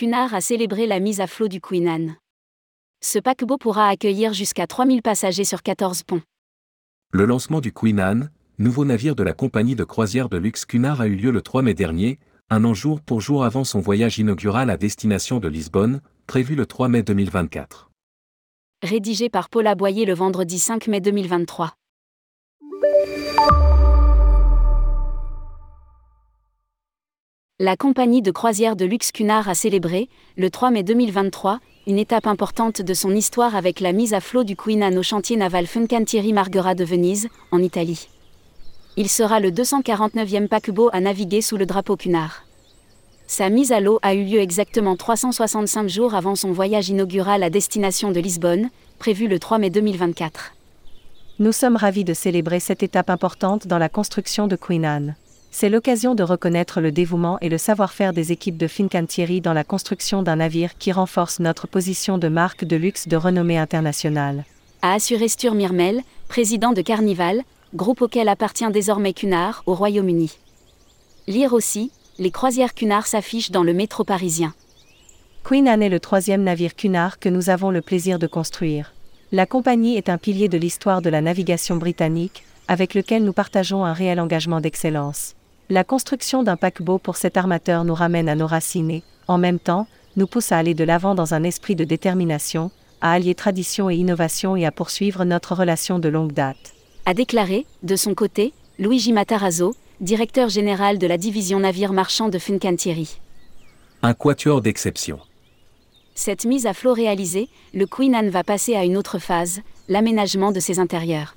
Cunard a célébré la mise à flot du Queen Anne. Ce paquebot pourra accueillir jusqu'à 3000 passagers sur 14 ponts. Le lancement du Queen Anne, nouveau navire de la compagnie de croisière de luxe Cunard a eu lieu le 3 mai dernier, un an jour pour jour avant son voyage inaugural à destination de Lisbonne, prévu le 3 mai 2024. Rédigé par Paula Boyer le vendredi 5 mai 2023. La compagnie de croisière de luxe Cunard a célébré, le 3 mai 2023, une étape importante de son histoire avec la mise à flot du Queen Anne au chantier naval Fincantieri Marghera de Venise, en Italie. Il sera le 249e paquebot à naviguer sous le drapeau Cunard. Sa mise à l'eau a eu lieu exactement 365 jours avant son voyage inaugural à destination de Lisbonne, prévu le 3 mai 2024. Nous sommes ravis de célébrer cette étape importante dans la construction de Queen Anne. C'est l'occasion de reconnaître le dévouement et le savoir-faire des équipes de Fincantieri dans la construction d'un navire qui renforce notre position de marque de luxe de renommée internationale. A assuré Stur Mirmel, président de Carnival, groupe auquel appartient désormais Cunard, au Royaume-Uni. Lire aussi, les croisières Cunard s'affichent dans le métro parisien. Queen Anne est le troisième navire Cunard que nous avons le plaisir de construire. La compagnie est un pilier de l'histoire de la navigation britannique, avec lequel nous partageons un réel engagement d'excellence. La construction d'un paquebot pour cet armateur nous ramène à nos racines et, en même temps, nous pousse à aller de l'avant dans un esprit de détermination, à allier tradition et innovation et à poursuivre notre relation de longue date. A déclaré, de son côté, Luigi Matarazzo, directeur général de la division navire marchand de Fincantieri. Un quatuor d'exception. Cette mise à flot réalisée, le Queen Anne va passer à une autre phase, l'aménagement de ses intérieurs.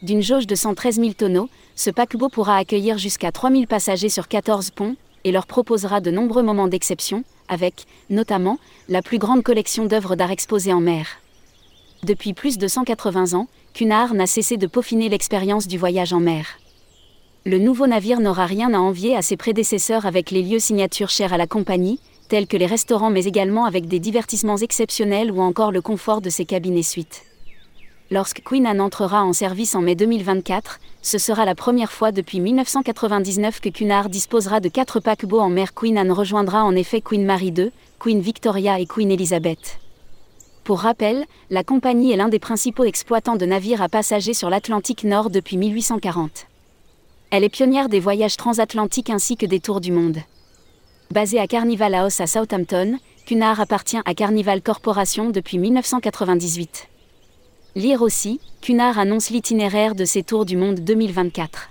D'une jauge de 113 000 tonneaux, ce paquebot pourra accueillir jusqu'à 3000 passagers sur 14 ponts, et leur proposera de nombreux moments d'exception, avec, notamment, la plus grande collection d'œuvres d'art exposées en mer. Depuis plus de 180 ans, Cunard n'a cessé de peaufiner l'expérience du voyage en mer. Le nouveau navire n'aura rien à envier à ses prédécesseurs avec les lieux signatures chers à la compagnie, tels que les restaurants mais également avec des divertissements exceptionnels ou encore le confort de ses cabines suites. Lorsque Queen Anne entrera en service en mai 2024, ce sera la première fois depuis 1999 que Cunard disposera de quatre paquebots en mer. Queen Anne rejoindra en effet Queen Mary II, Queen Victoria et Queen Elizabeth. Pour rappel, la compagnie est l'un des principaux exploitants de navires à passagers sur l'Atlantique Nord depuis 1840. Elle est pionnière des voyages transatlantiques ainsi que des tours du monde. Basée à Carnival House à Southampton, Cunard appartient à Carnival Corporation depuis 1998. Lire aussi, Cunard annonce l'itinéraire de ses tours du monde 2024.